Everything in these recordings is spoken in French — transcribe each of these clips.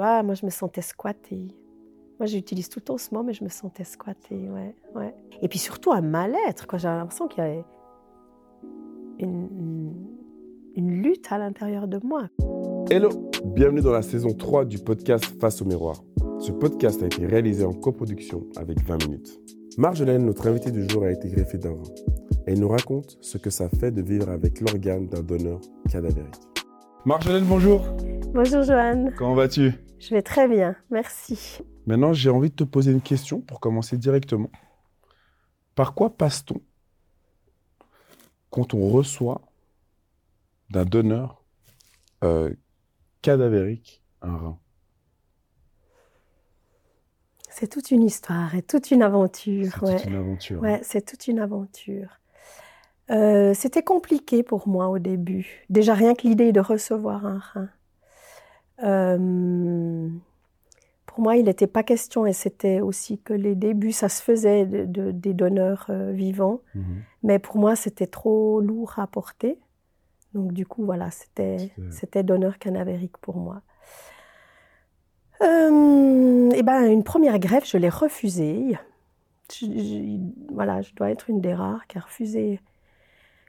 ah, moi, je me sentais squattée. Moi, j'utilise tout le temps ce mot, mais je me sentais squattée, ouais, ouais. Et puis surtout un mal-être, quoi. J'avais l'impression qu'il y avait une, une lutte à l'intérieur de moi. Hello, bienvenue dans la saison 3 du podcast Face au miroir. Ce podcast a été réalisé en coproduction avec 20 minutes. Marjolaine, notre invitée du jour, a été greffée d'un rein. Elle nous raconte ce que ça fait de vivre avec l'organe d'un donneur cadavérique. Marjolaine, bonjour. Bonjour Joanne. Comment vas-tu? Je vais très bien, merci. Maintenant, j'ai envie de te poser une question pour commencer directement. Par quoi passe-t-on quand on reçoit d'un donneur euh, cadavérique un rein? C'est toute une histoire et toute une aventure. C'est ouais. toute une aventure. Ouais, c'est toute une aventure. Euh, C'était compliqué pour moi au début. Déjà rien que l'idée de recevoir un rein. Euh, pour moi, il n'était pas question, et c'était aussi que les débuts, ça se faisait de, de- des donneurs euh, vivants, Mhm. mais pour moi, c'était trop lourd à porter. Donc du coup, voilà, c'était donneur canavérique pour moi. Euh, et ben, une première greffe, je l'ai refusée. Je- je- voilà, je dois être une des rares qui a refusé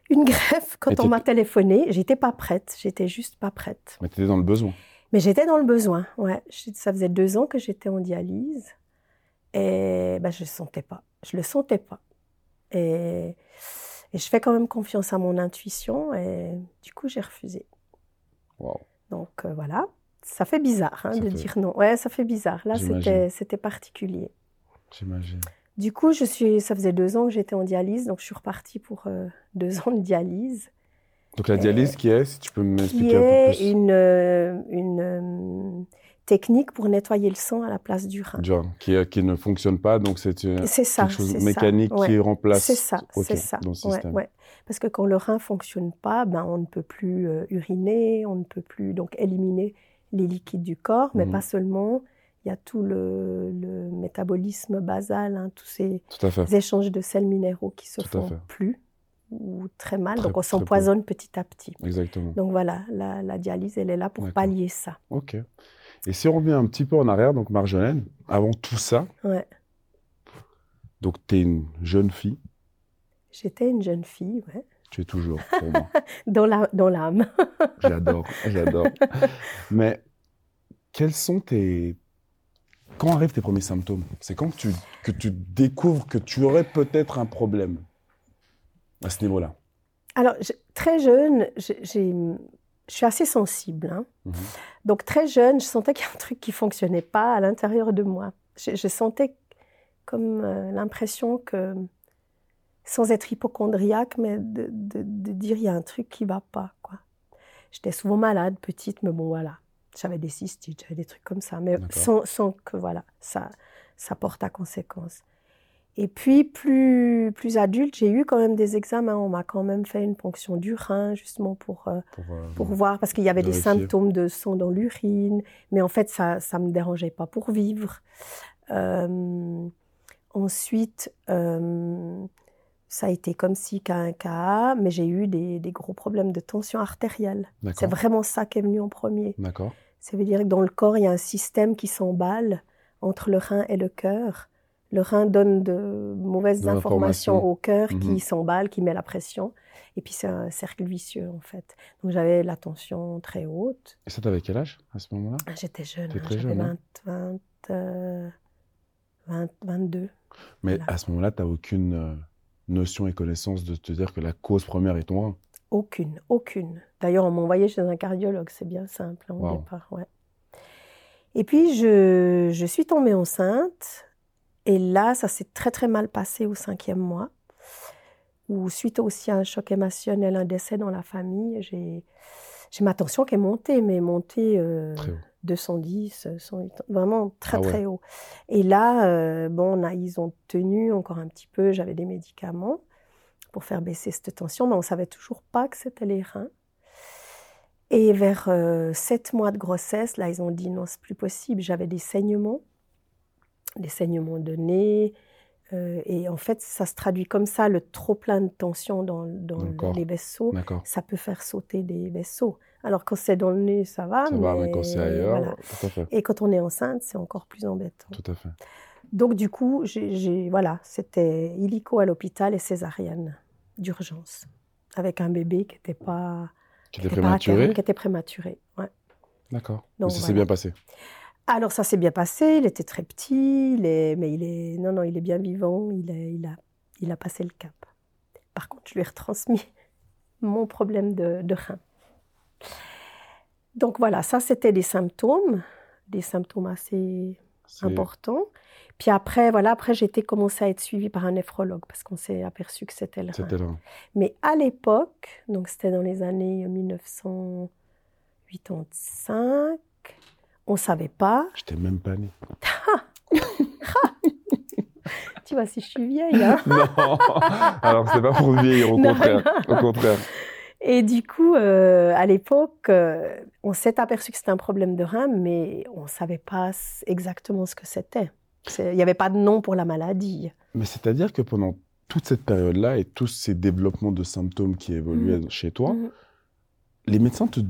une greffe quand on m'a téléphoné. J'étais pas prête, j'étais juste pas prête. Mais tu étais dans le besoin. Mais j'étais dans le besoin, ouais. Ça faisait deux ans que j'étais en dialyse et ben, je ne sentais pas. Je le sentais pas. Et, et je fais quand même confiance à mon intuition et du coup, j'ai refusé. Waouh. Donc euh, voilà, ça fait bizarre hein, Ça de fait- dire non. Ouais, ça fait bizarre. Là, c'était particulier. J'imagine. Du coup, je suis, ça faisait deux ans que j'étais en dialyse, donc je suis repartie pour euh, deux ans de dialyse. Donc la dialyse qui est, si tu peux m'expliquer un peu est plus. une, euh, une euh, technique pour nettoyer le sang à la place du rein. Genre, qui, euh, qui ne fonctionne pas, donc c'est euh, quelque chose ça, mécanique ouais. qui remplace. C'est ça, c'est ça. dans le ouais, système. ouais. Parce que quand le rein fonctionne pas, ben on ne peut plus euh, uriner, on ne peut plus donc éliminer les liquides du corps, mais Mhm. pas seulement. Il y a tout le, le métabolisme basal, hein, tous ces échanges de sels minéraux qui se Tout font plus ou très mal, Très- donc on s'empoisonne petit à petit. Exactement. Donc voilà, la, la dialyse, elle est là pour pallier ça. Ok. Et si on revient un petit peu en arrière, donc Marjolaine, avant tout ça, Ouais. donc tu es une jeune fille, J'étais une jeune fille, ouais, tu es toujours pour moi. dans la- dans l'âme. J'adore, j'adore. Mais quels sont tes. Quand arrivent tes premiers symptômes? C'est quand que tu, que tu découvres que tu aurais peut-être un problème? À ce niveau-là Alors, je- très jeune, j'ai- je suis assez sensible. hein. Mhm. Donc, très jeune, je sentais qu'il y a un truc qui fonctionnait pas à l'intérieur de moi. Je, je sentais comme euh, l'impression que, sans être hypochondriaque, mais de, de- de dire il y a un truc qui va pas. quoi. J'étais souvent malade, petite, mais bon, voilà. J'avais des cystites, j'avais des trucs comme ça, mais sans, sans que voilà, ça, ça porte à conséquence. Et puis, plus, plus adulte, j'ai eu quand même des examens. On m'a quand même fait une ponction du rein, justement pour, euh, pour, euh, pour voir, parce qu'il y avait des symptômes de sang dans l'urine. Mais en fait, ça ne me dérangeait pas pour vivre. Euh, ensuite, ça a été comme si qu'un cas, mais j'ai eu des, des gros problèmes de tension artérielle. C'est vraiment ça qui est venu en premier. D'accord. Ça veut dire que dans le corps, il y a un système qui s'emballe entre le rein et le cœur. Le rein donne de mauvaises De informations au cœur Mhm. qui s'emballe, qui met la pression. Et puis c'est un cercle vicieux en fait. Donc j'avais la tension très haute. Et ça, t'avais quel âge à ce moment-là? Ah, J'étais jeune, hein, très j'avais jeune, hein 20, 20, euh, 20, 22. Mais Voilà. à ce moment-là, tu n'as aucune euh, notion et connaissance de te dire que la cause première est ton rein? Aucune, aucune. D'ailleurs, on m'a envoyé chez un cardiologue, c'est bien simple hein, au Wow. départ. Ouais. Et puis, je, je suis tombée enceinte. Et là, ça s'est très, très mal passé au cinquième mois. Où, suite aussi à un choc émotionnel, un décès dans la famille, j'ai j'ai ma tension qui est montée, mais montée euh, Très haut. 210, 108, vraiment très, Ah ouais. très haut. Et là, euh, bon, on a- ils ont tenu encore un petit peu, j'avais des médicaments pour faire baisser cette tension, mais on savait toujours pas que c'était les reins. Et vers euh, sept mois de grossesse, là, ils ont dit non, c'est plus possible. J'avais des saignements, des saignements de nez. euh, et en fait, ça se traduit comme ça, le trop plein de tension dans, le les vaisseaux, ça peut faire sauter des vaisseaux. Alors quand c'est dans le nez, ça va. Ça mais, va, mais quand c'est ailleurs, voilà. tout à fait. Et quand on est enceinte, c'est encore plus embêtant. Tout à fait. Donc du coup, j'ai, voilà, c'était illico à l'hôpital et césarienne d'urgence, avec un bébé qui n'était pas, Qui qui était à terme, prématuré qui était prématuré. ouais. D'accord. Mais Donc, ça s'est bien passé. Alors ça s'est bien passé, il était très petit, il est, mais il est, non non, il est bien vivant, il, est, il a, il a passé le cap. Par contre, je lui ai retransmis mon problème de, de rein. Donc voilà, ça c'était des symptômes, des symptômes assez importants. Puis après, voilà, après j'ai été commencé à être suivie par un néphrologue parce qu'on s'est aperçu que c'était le rein. Là. Mais à l'époque, donc c'était dans les années 1985, on ne savait pas. J'étais même pas né. Tu vois, si je suis vieille. Hein non Alors, c'est pas pour vieillir, au Non, contraire. non. Au contraire. Et du coup, euh, à l'époque, euh, on s'est aperçu que c'était un problème de rein, mais on ne savait pas exactement ce que c'était. Il n'y avait pas de nom pour la maladie. Mais c'est-à-dire que pendant toute cette période-là et tous ces développements de symptômes qui évoluaient chez toi, Mhm. Les médecins te,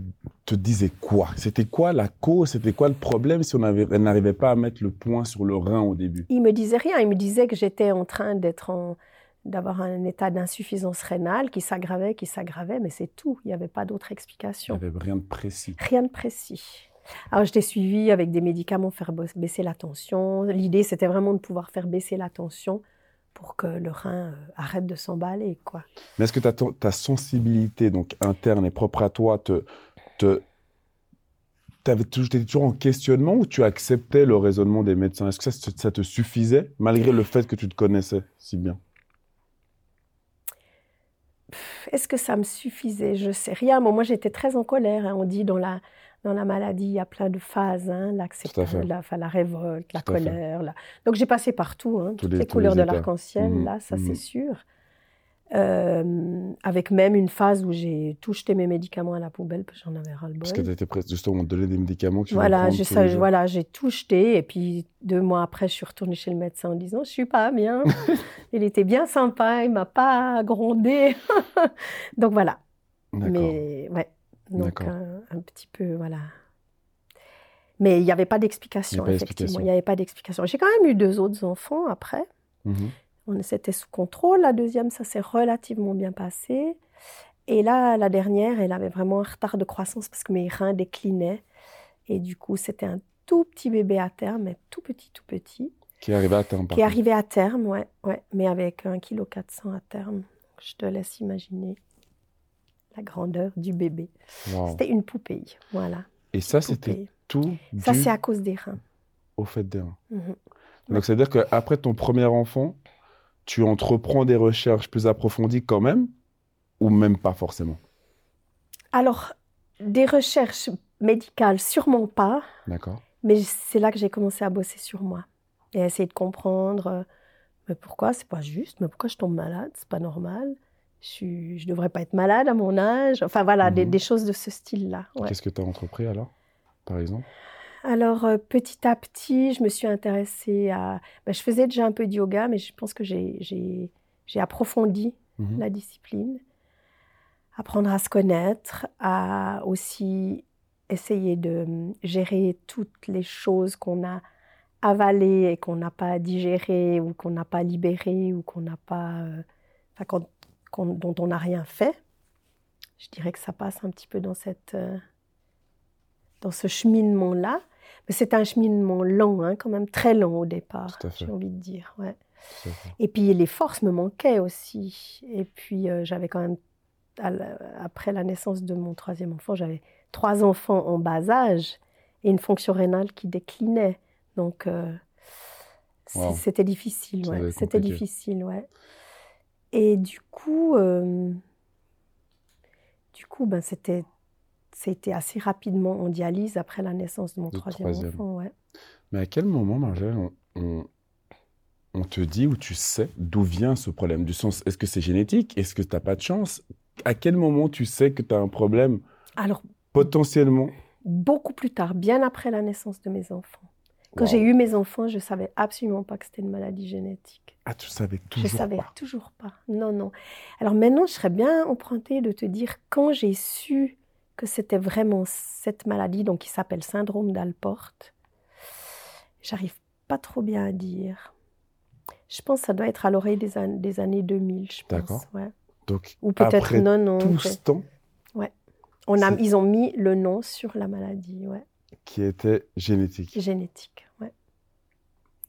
te disaient quoi? C'était quoi la cause? C'était quoi le problème si on n'arrivait pas à mettre le point sur le rein au début? Il me disait rien. Il me disait que j'étais en train d'être en d'avoir un état d'insuffisance rénale qui s'aggravait, qui s'aggravait, mais c'est tout. Il n'y avait pas d'autre Il n'y explication. avait rien de précis. Rien de précis. Alors, je t'ai suivi avec des médicaments pour faire ba- baisser la tension. L'idée, c'était vraiment de pouvoir faire baisser la tension pour que le rein euh, arrête de s'emballer, quoi. Mais est-ce que ta, ta sensibilité donc interne et propre à toi te, te t'avais toujours, en questionnement ou tu acceptais le raisonnement des médecins? Est-ce que ça, ça te suffisait malgré le fait que tu te connaissais si bien? Est-ce que ça me suffisait? Je sais rien. Bon, moi, j'étais très en colère. hein. On dit dans la, dans la maladie, il y a plein de phases. Hein, fait. la, révolte, la colère. la- Donc, j'ai passé partout. Hein, toutes les- couleurs les de l'arc-en-ciel, Mhm, là, ça, mhm. c'est sûr. Euh, avec même une phase où j'ai tout jeté mes médicaments à la poubelle parce que j'en avais ras le Parce que tu étais presque justement donné des médicaments que tu Voilà, ça, voilà, j'ai tout jeté. Et puis, deux mois après, je suis retournée chez le médecin en disant Je suis pas bien. il était bien sympa, il m'a pas grondé. Donc, voilà. Mais, ouais. Donc, D'accord. un, un petit peu, voilà. Mais il n'y avait pas d'explication, effectivement. Il n'y avait pas d'explication. J'ai quand même eu deux autres enfants après. Mhm. On C'était sous contrôle. La deuxième, ça s'est relativement bien passé. Et là, la dernière, elle avait vraiment un retard de croissance parce que mes reins déclinaient. Et du coup, c'était un tout petit bébé à terme, mais tout petit, tout petit, Qui arrivé à terme, par qui arrivé à terme, ouais, ouais, mais avec 1,4 kg à terme. Je te laisse imaginer la grandeur du bébé. Wow. C'était une poupée, voilà. Et ça, c'était tout Ça, c'est à cause des reins. au fait des reins. Mhm. Donc, c'est-à-dire qu'après ton premier enfant, tu entreprends des recherches plus approfondies quand même, ou même pas forcément? Alors, des recherches médicales, sûrement pas. D'accord Mais c'est là que j'ai commencé à bosser sur moi et à essayer de comprendre euh, mais pourquoi? C'est pas juste, mais pourquoi je tombe malade, c'est pas normal. Je, je devrais pas être malade à mon âge. Enfin voilà, des, Mhm. des choses de ce style-là. ouais. Qu'est-ce que tu as entrepris alors, par exemple? Alors euh, petit à petit, je me suis intéressée à. ben, je faisais déjà un peu de yoga, mais je pense que j'ai- approfondi Mhm. la discipline, apprendre à se connaître, à aussi essayer de hum, gérer toutes les choses qu'on a avalées et qu'on n'a pas digérées ou qu'on n'a pas libérées ou qu'on n'a pas, euh, enfin, qu'on- dont on n'a rien fait. Je dirais que ça passe un petit peu dans cette, euh, dans ce cheminement-là. Mais c'est un cheminement lent, hein, quand même très lent au départ, j'ai envie de dire. Ouais. Et puis les forces me manquaient aussi. Et puis euh, j'avais quand même, après la naissance de mon troisième enfant, j'avais trois enfants en bas âge et une fonction rénale qui déclinait. Donc euh, Wow. c'était difficile, ouais. C'était difficile, ouais. Et du coup, euh, du coup, ben c'était, c'était assez rapidement en dialyse après la naissance de mon troisième, troisième. enfant, ouais. Mais à quel moment, on, on- on te dit ou tu sais d'où vient ce problème? Du sens, est-ce que c'est génétique? Est-ce que tu n'as pas de chance? À quel moment tu sais que tu as un problème Alors potentiellement? beaucoup plus tard, bien après la naissance de mes enfants. Quand Wow. j'ai eu mes enfants, je savais absolument pas que c'était une maladie génétique. Ah, tu savais je toujours savais pas. toujours pas. Non, non. Alors maintenant, je serais bien empruntée de te dire quand j'ai su que c'était vraiment cette maladie, donc qui s'appelle syndrome d'Alport. J'arrive pas trop bien à dire. Je pense que ça doit être à l'oreille des, des, années 2000, je pense. D'accord. Ouais. Donc, Ou peut-être non, non. tout je- ce temps On a, c'est- ils ont mis le nom sur la maladie, ouais. qui était génétique. Génétique, ouais.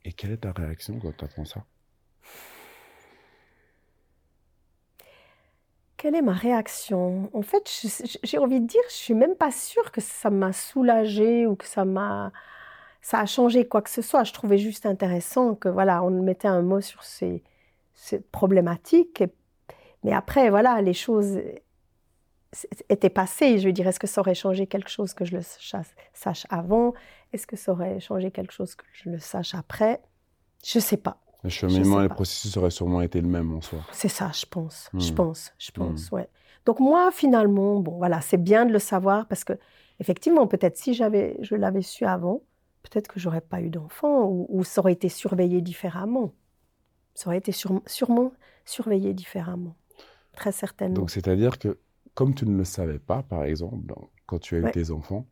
Et quelle est ta réaction quand tu apprends ça? Quelle est ma réaction? En fait, j'ai envie de dire, je suis même pas sûre que ça m'a soulagée ou que ça m'a, ça a changé quoi que ce soit. Je trouvais juste intéressant que voilà, on mettait un mot sur ces, problématiques. Mais après, voilà, les choses étaient passées. Je veux dire, est-ce que ça aurait changé quelque chose que je le sache, avant? Est-ce que ça aurait changé quelque chose que je le sache après? Je sais pas. Le cheminement et le processus auraient sûrement été le même en soi. C'est ça, je pense. Je Hmm. pense, je pense, ouais. Donc moi, finalement, bon, voilà, c'est bien de le savoir parce que, effectivement, peut-être si j'avais, je l'avais su avant, peut-être que j'aurais pas eu d'enfant ou, ou ça aurait été surveillé différemment. Ça aurait été sur- sûrement surveillé différemment, très certainement. Donc, c'est-à-dire que, comme tu ne le savais pas, par exemple, dans- quand tu as eu Ouais. tes enfants,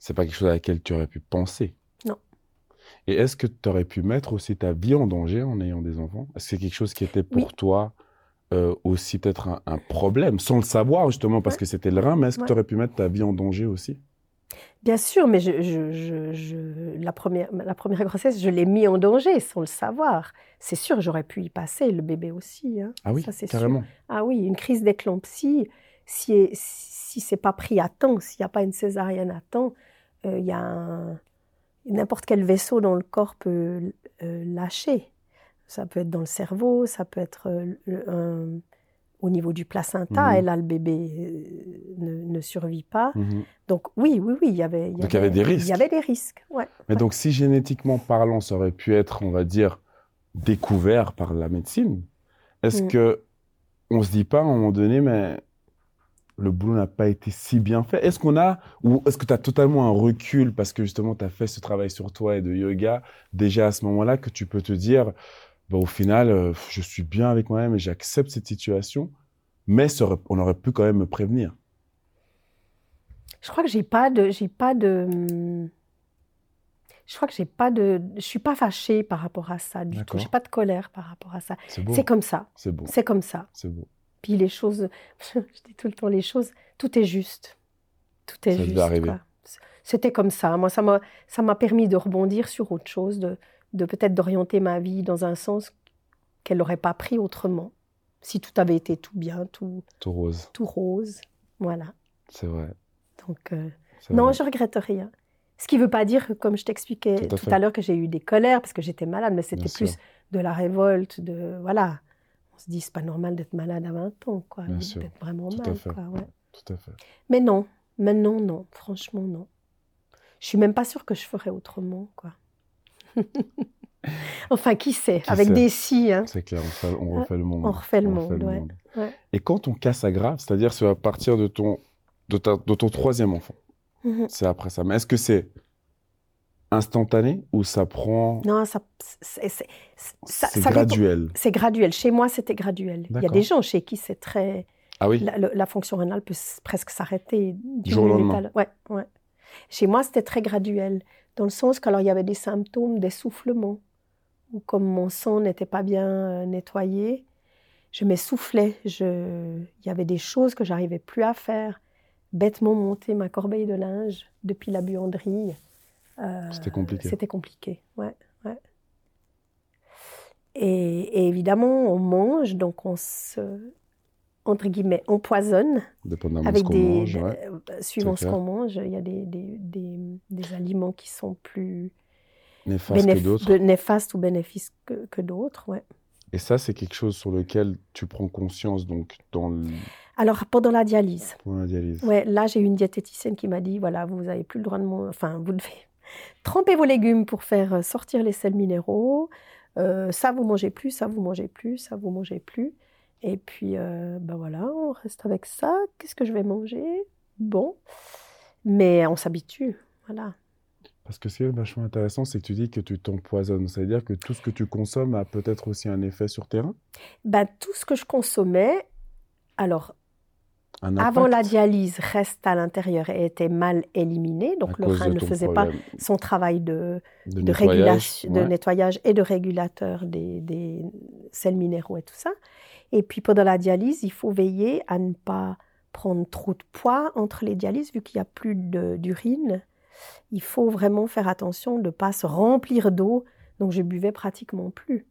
c'est pas quelque chose à laquelle tu aurais pu penser. Non. Et est-ce que tu aurais pu mettre aussi ta vie en danger en ayant des enfants? Est-ce que c'est quelque chose qui était pour Oui. toi euh, aussi peut-être un, un problème, sans le savoir justement parce Ouais. que c'était le rein, mais est-ce que tu aurais pu mettre ta vie en danger aussi? Bien sûr, mais je, je- je- je- la, première, la première grossesse, je l'ai mis en danger sans le savoir. C'est sûr, j'aurais pu y passer, le bébé aussi. hein. Ah oui, Ça, c'est sûr. carrément. Ah oui, une crise d'éclampsie, si, si c'est pas pris à temps, s'il n'y a pas une césarienne à temps, euh, il y a n'importe quel vaisseau dans le corps peut euh, lâcher. Ça peut être dans le cerveau, ça peut être euh, au niveau du placenta, Mhm. et là le bébé ne, ne survit pas. Mhm. Donc oui, oui, oui, il y avait, y des risques. Il y avait des risques, ouais. Mais Ouais. donc, si génétiquement parlant, ça aurait pu être, on va dire, découvert par la médecine, est-ce Mm. que on se dit pas à un moment donné, mais le boulot n'a pas été si bien fait Est-ce qu'on a, ou est-ce que tu as totalement un recul parce que justement tu as fait ce travail sur toi et de yoga déjà à ce moment-là que tu peux te dire, bah, au final, euh, je suis bien avec moi-même et j'accepte cette situation, mais ça aurait- on aurait pu quand même me prévenir? Je crois que j'ai pas de, j'ai pas de, je crois que j'ai pas de, je suis pas fâchée par rapport à ça du tout. J'ai pas de colère par rapport à ça. C'est comme ça, c'est comme ça. C'est beau. Puis les choses, je dis tout le temps les choses, tout est juste, tout est Ça juste. C'était comme ça. Moi, ça m'a, ça m'a permis de rebondir sur autre chose, de, de peut-être d'orienter ma vie dans un sens qu'elle n'aurait pas pris autrement. Si tout avait été tout bien, tout, Tout rose. tout rose, voilà. C'est vrai. Donc euh, non, vrai. je regrette rien. Ce qui ne veut pas dire, que, comme je t'expliquais Tout à l'heure, que j'ai eu des colères parce que j'étais malade, mais c'était plus sûr. de la révolte, de voilà. On se dit, c'est pas normal d'être malade à 20 ans, quoi. Bien sûr. D'être vraiment Tout à mal, fait. quoi. ouais. Tout à fait. Mais non, maintenant, non. Franchement, non. Je suis même pas sûre que je ferais autrement, quoi. enfin, qui sait? Qui Avec sait? des si, hein. C'est clair, on refait, on refait le monde. on refait le monde, ouais. Ouais. Et quand ton cas s'aggrave, c'est-à-dire c'est à partir de ton, de, ta- de ton troisième enfant, Mhm. c'est après ça. Mais est-ce que c'est instantané ou ça prend... Non, ça, c'est, graduel. C'est graduel. Chez moi, c'était graduel. Il y a des gens chez qui c'est très. Ah oui La, fonction rénale peut presque s'arrêter du jour au lendemain. Ouais, ouais. Chez moi, c'était très graduel, dans le sens qu'alors il y avait des symptômes d'essoufflement, ou comme mon sang n'était pas bien euh, nettoyé, je m'essoufflais. Je... Il y avait des choses que j'arrivais plus à faire. Bêtement monter ma corbeille de linge depuis la buanderie. Euh, C'était compliqué. C'était compliqué, ouais, ouais. Et, et évidemment, on mange, donc on se, entre guillemets, empoisonne Dépendamment de ce avec qu'on des, mange. ouais. euh, suivant C'est ce qu'on mange, il y a des, des, des, des aliments qui sont plus que néfastes ou bénéfiques que, que d'autres. Ouais. Et ça, c'est quelque chose sur lequel tu prends conscience donc dans le, Alors, pendant la dialyse, pour la dialyse. ouais, là, j'ai eu une diététicienne qui m'a dit, voilà, vous n'avez plus le droit de manger, enfin, vous devez tremper vos légumes pour faire sortir les sels minéraux. Euh, ça, vous mangez plus, ça, vous mangez plus, ça, vous mangez plus. Et puis, euh, ben voilà, on reste avec ça. Qu'est-ce que je vais manger? Bon. Mais on s'habitue, voilà. Parce que ce qui est vachement intéressant, c'est que tu dis que tu t'empoisonnes. C'est-à-dire que tout ce que tu consommes a peut-être aussi un effet sur tes reins? Ben, tout ce que je consommais, alors, avant la dialyse, reste à l'intérieur et était mal éliminé. Donc le rein ne faisait pas son travail de, de, de, nettoyage, de et de régulateur des, des sels minéraux et tout ça. Et puis pendant la dialyse, il faut veiller à ne pas prendre trop de poids entre les dialyses, vu qu'il n'y a plus d'urine. Il faut vraiment faire attention de ne pas se remplir d'eau. Donc je buvais pratiquement plus.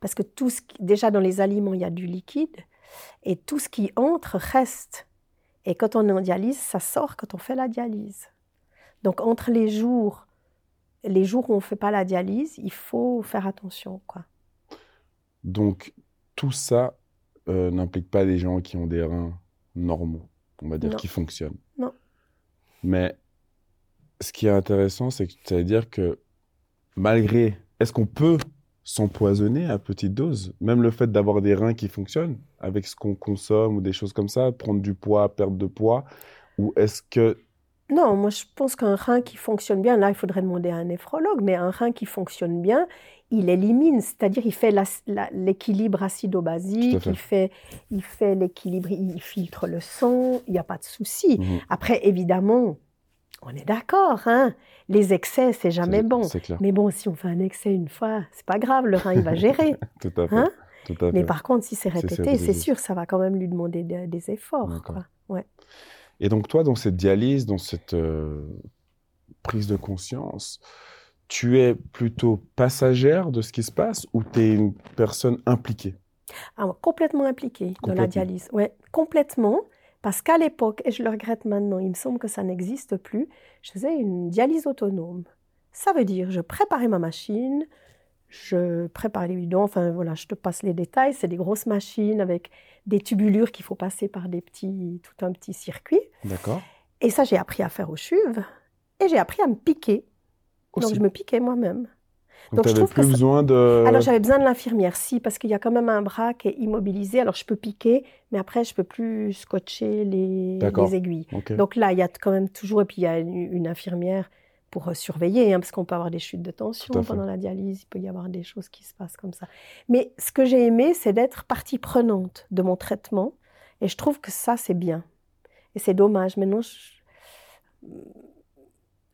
Parce que tout ce qui, déjà dans les aliments, il y a du liquide. Et tout ce qui entre reste. Et quand on est en dialyse, ça sort quand on fait la dialyse. Donc entre les jours, les jours où on ne fait pas la dialyse, il faut faire attention. Quoi. Donc, tout ça euh, n'implique pas des gens qui ont des reins normaux, on va dire, Non. qui fonctionnent. Non. Mais ce qui est intéressant, c'est que ça veut dire que malgré, est-ce qu'on peut s'empoisonner à petite dose, même le fait d'avoir des reins qui fonctionnent avec ce qu'on consomme ou des choses comme ça, prendre du poids, perdre de poids, ou est-ce que Non, moi je pense qu'un rein qui fonctionne bien, là il faudrait demander à un néphrologue, mais un rein qui fonctionne bien, il élimine, c'est-à-dire il fait l'équilibre acido-basique, il fait, il fait l'équilibre, il filtre le sang, il n'y a pas de souci. Mhm. Après, évidemment, on est d'accord, hein, les excès c'est jamais bon. Clair, Mais bon, si on fait un excès une fois, c'est pas grave, le rein il va gérer. tout à fait. Hein tout à Mais fait. par contre, si c'est répété, c'est sûr, ça va quand même lui demander de- des efforts. Quoi. Ouais. Et donc toi, dans cette dialyse, dans cette euh, prise de conscience, tu es plutôt passagère de ce qui se passe ou tu es une personne impliquée? Ah, complètement impliqué dans la dialyse. Ouais, complètement. Parce qu'à l'époque, et je le regrette maintenant, il me semble que ça n'existe plus, je faisais une dialyse autonome. Ça veut dire, je préparais ma machine, je préparais les bidons, enfin voilà, je te passe les détails. C'est des grosses machines avec des tubulures qu'il faut passer par des petits, tout un petit circuit. D'accord Et ça, j'ai appris à faire au chuve. Et j'ai appris à me piquer. Donc je me piquais moi-même. Donc, tu je n'avais plus ça- besoin de... Alors j'avais besoin de l'infirmière, si, parce qu'il y a quand même un bras qui est immobilisé. Alors je peux piquer, mais après je peux plus scotcher les, aiguilles. Donc là, il y a quand même toujours, et puis il y a une, infirmière pour euh, surveiller, hein, parce qu'on peut avoir des chutes de tension pendant la dialyse, il peut y avoir des choses qui se passent comme ça. Mais ce que j'ai aimé, c'est d'être partie prenante de mon traitement, et je trouve que ça, c'est bien. Et c'est dommage. Maintenant, je-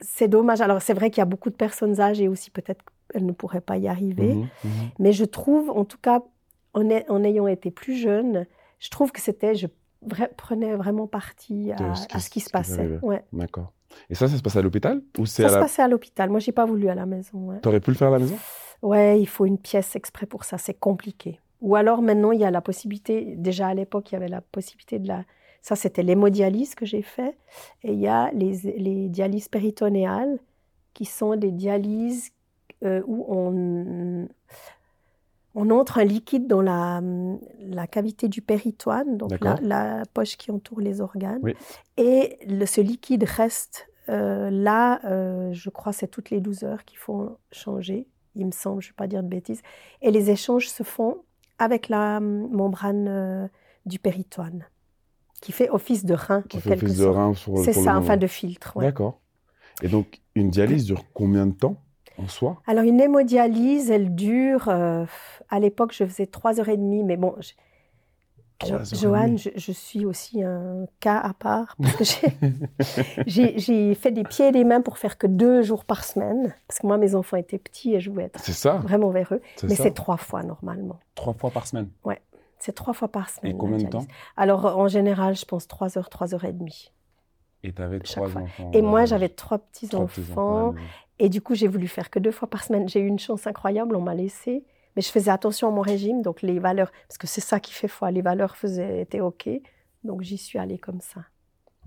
c'est dommage. Alors c'est vrai qu'il y a beaucoup de personnes âgées aussi, peut-être qu'elles ne pourraient pas y arriver. Mhm, mhm. Mais je trouve, en tout cas, en, ay- en ayant été plus jeune, je trouve que c'était, je vra- prenais vraiment parti à, ce qui à ce qui s- se qui passait. Ouais. D'accord. Et ça, ça se passe à l'hôpital ou Ça à se la... passait à l'hôpital. Moi, j'ai pas voulu à la maison. Ouais. T'aurais pu le faire à la maison? Ouais, il faut une pièce exprès pour ça. C'est compliqué. Ou alors maintenant, il y a la possibilité. Déjà à l'époque, il y avait la possibilité de la. Ça, c'était l'hémodialyse que j'ai fait. Et il y a les, les dialyses péritonéales, qui sont des dialyses euh, où on, on entre un liquide dans la, la cavité du péritoine, donc la, poche qui entoure les organes. Oui. Et le- ce liquide reste euh, là, euh, je crois, c'est toutes les 12 heures qu'il faut changer, il me semble, je ne vais pas dire de bêtises. Et les échanges se font avec la hum, membrane euh, du péritoine, qui fait office de rein, Qui fait office de rein pour, C'est le ça, enfin de filtre. ouais. D'accord. Et donc, une dialyse dure combien de temps? En soi Alors, une hémodialyse, elle dure. euh, à l'époque, je faisais 3h30, mais bon. Jo- 3h30. Joanne, je, je suis aussi un cas à part j'ai- fait des pieds et des mains pour faire que deux jours par semaine parce que moi mes enfants étaient petits et je voulais être ça vraiment vers eux. Mais c'est trois fois normalement. Trois fois par semaine. C'est trois fois par semaine. Et combien de temps? Alors en général, je pense trois heures, trois heures et demie. Et tu avais trois enfants. Et en moi, j'avais trois petits Trois petits Et du coup, j'ai voulu faire que deux fois par semaine. J'ai eu une chance incroyable, on m'a laissé. Mais je faisais attention à mon régime, donc les valeurs, parce que c'est ça qui fait foi, les valeurs faisaient, étaient OK. Donc j'y suis allée comme ça,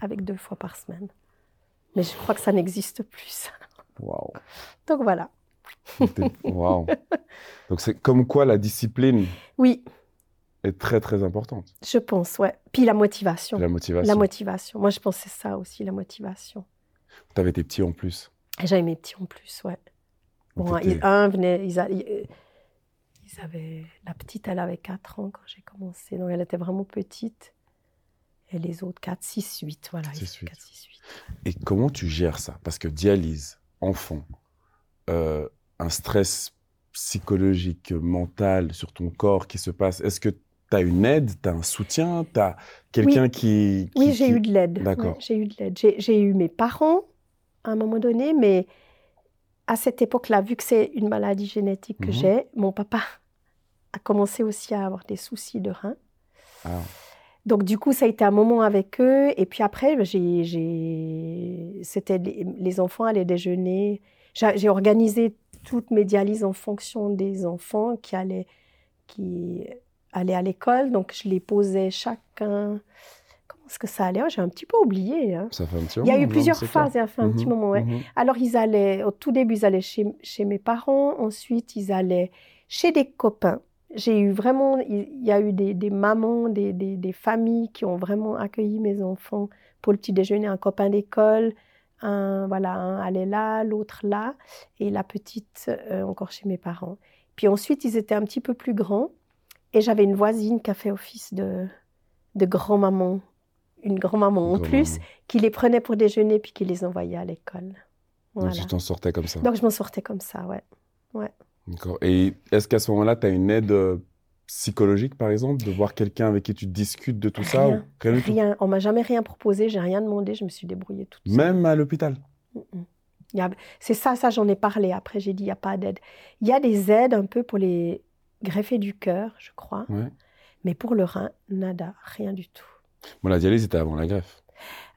avec deux fois par semaine. Mais je crois que ça n'existe plus. Waouh. Donc voilà. Waouh. Donc, c'est comme quoi la discipline Oui, est très, très importante. je pense, ouais. Puis la motivation. La motivation. La motivation. Moi, je c'est ça aussi, la motivation. Tu avais tes petits en plus. J'avais mes petits en plus, ouais. Bon, un venait, ils, a- ils- euh, ils avaient, la petite, elle avait 4 ans quand j'ai commencé, donc elle était vraiment petite. Et les autres, 4, 6, 8, voilà. ils- 6, 8. 4, 6, 8. Et comment tu gères ça? Parce que dialyse, enfant, euh, un stress psychologique, mental sur ton corps qui se passe, est-ce que as une aide, tu as un soutien, tu as quelqu'un qui, Oui, j'ai qui- eu de l'aide. D'accord. Ouais, j'ai eu de l'aide. J'ai eu mes parents à un moment donné, mais à cette époque-là, vu que c'est une maladie génétique que Mhm. j'ai, mon papa a commencé aussi à avoir des soucis de reins. Ah, Donc, du coup, ça a été un moment avec eux. Et puis après, ben, j'ai, c'était les, les enfants allaient déjeuner. J'ai, j'ai organisé toutes mes dialyses en fonction des enfants qui allaient, qui allaient à l'école. Donc, je les posais chacun. Est-ce que ça allait Oh, J'ai un petit peu oublié. hein. ça fait un petit Il y a eu plusieurs phases, il y a fait un petit Mhm, moment, ouais. mhm. Alors, ils allaient, au tout début, ils allaient chez, chez mes parents. Ensuite, ils allaient chez des copains. J'ai eu vraiment, il il y a eu des, des mamans, des, des, des familles qui ont vraiment accueilli mes enfants pour le petit déjeuner. Un copain d'école, un, voilà, un allait là, l'autre là, et la petite euh, encore chez mes parents. Puis ensuite, ils étaient un petit peu plus grands, et j'avais une voisine qui a fait office de, de grand-maman, une grand-maman en plus, qui les prenait pour déjeuner puis qui les envoyait à l'école. Donc Voilà. tu t'en sortais comme ça. Donc je m'en sortais comme ça, ouais. D'accord. Et est-ce qu'à ce moment-là, tu as une aide euh, psychologique, par exemple, de voir quelqu'un avec qui tu discutes de tout ça Rien. ou rien du tout? Rien, on m'a jamais rien proposé, j'ai rien demandé, je me suis débrouillée toute seule. Même à l'hôpital? Mm, mm. A- C'est ça, ça j'en ai parlé. Après j'ai dit il n'y a pas d'aide. Il y a des aides un peu pour les greffés du cœur, je crois, Ouais. mais pour le rein, nada, rien du tout. Bon, la dialyse était avant la greffe.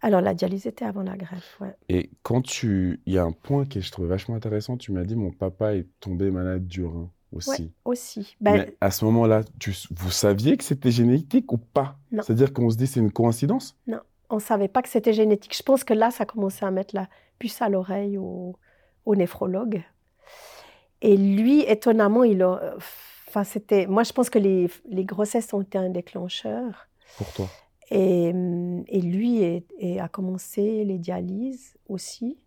Alors la dialyse était avant la greffe, ouais. Et quand tu. Il y a un point que je trouvais vachement intéressant. Tu m'as dit mon papa est tombé malade du rein aussi. Aussi. Ben, Mais à ce moment-là, tu... vous saviez que c'était génétique ou pas? Non. C'est-à-dire qu'on se dit c'est une coïncidence? On ne savait pas que c'était génétique. Je pense que là, ça commençait à mettre la puce à l'oreille au, au néphrologue. Et lui, étonnamment, il a... Enfin, c'était... Moi, je pense que les, les grossesses ont été un déclencheur. pour toi Et, hum, et lui est- a commencé les dialyses aussi.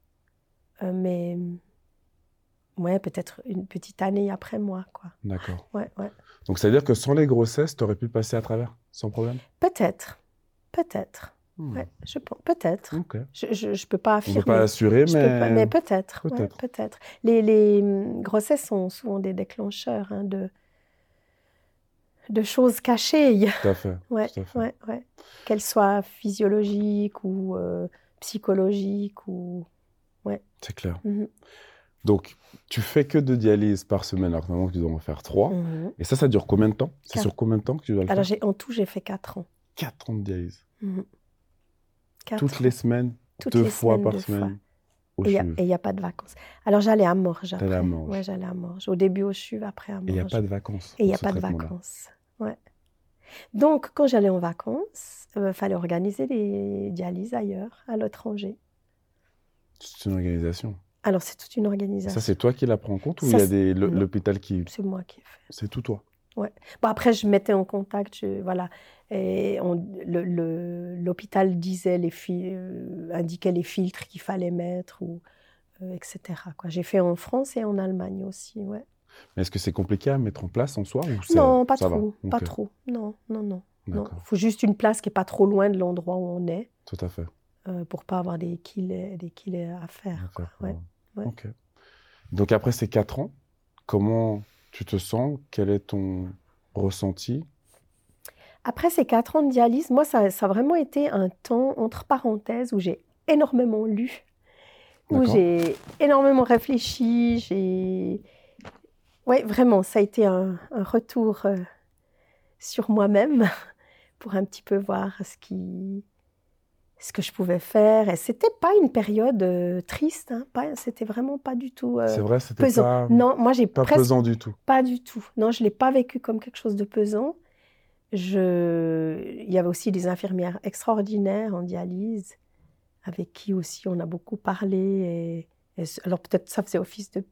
Euh, mais ouais, peut-être une petite année après moi, quoi. D'accord. Ouais, ouais. Donc ça veut dire que sans les grossesses, tu aurais pu passer à travers sans problème? Peut-être. Peut-être. Hmm. Ouais, je pense. Peut-être. Ok. Je ne peux pas On affirmer. peut pas assurer, peux mais. pas- mais peut-être. ouais, peut-être. peut-être. Les, les, hum, grossesses sont souvent des déclencheurs hein, de, de choses cachées. Tout à fait. Ouais, ouais, ouais. Qu'elles soient physiologiques ou euh, psychologiques ou. C'est clair. Mhm. Donc, tu fais que deux dialyses par semaine, alors normalement, tu dois en faire trois. Mhm. Et ça, ça dure combien de temps? C'est Quatre. sur combien de temps que tu dois le Alors, faire? j'ai- en tout, j'ai fait 4 ans. Quatre ans de dialyse. Mhm. Quatre Toutes ans. les semaines, Toutes deux les fois semaines, par deux semaine. Au Et il n'y a, pas de vacances. Alors, j'allais à Morges après. À Morges. Ouais, j'allais à Morges. Au début au CHUV, après à Morges. Et il n'y a pas de vacances. Et il n'y a pas de vacances. Ouais. Donc, quand j'allais en vacances, il fallait organiser les dialyses ailleurs, à l'étranger. C'est une organisation. Alors, c'est toute une organisation. ça, c'est toi qui la prends en compte ou Ça, il y a l'hôpital qui. C'est moi qui ai fait. C'est tout toi Bon, après, je mettais en contact, je- voilà. Et l'hôpital disait les euh, indiquait les filtres qu'il fallait mettre, ou, euh, etc. J'ai fait en France et en Allemagne aussi, ouais. Mais est-ce que c'est compliqué à mettre en place en soi ou Non, pas trop, pas trop. Non, non, non. D'accord, faut juste une place qui est pas trop loin de l'endroit où on est. tout à fait. euh, pour pas avoir des kills, des kills à faire. quoi. Ouais, ouais. Donc après ces quatre ans, comment tu te sens Quel est ton ressenti? Après ces quatre ans de dialyse, moi, ça, ça a vraiment été un temps, entre parenthèses, où j'ai énormément lu, où j'ai énormément réfléchi. J'ai... Oui, vraiment, ça a été un, un retour euh, sur moi-même pour un petit peu voir ce, qui... ce que je pouvais faire. Et c'était pas une période euh, triste, hein, c'était vraiment pas du tout euh, C'est vrai, c'était pesant. pas, Non, moi, j'ai pas presque pesant du tout. Pas du tout. Non, je ne l'ai pas vécu comme quelque chose de pesant. Je... Il y avait aussi des infirmières extraordinaires en dialyse, avec qui aussi on a beaucoup parlé. Et, et c- alors peut-être ça faisait office de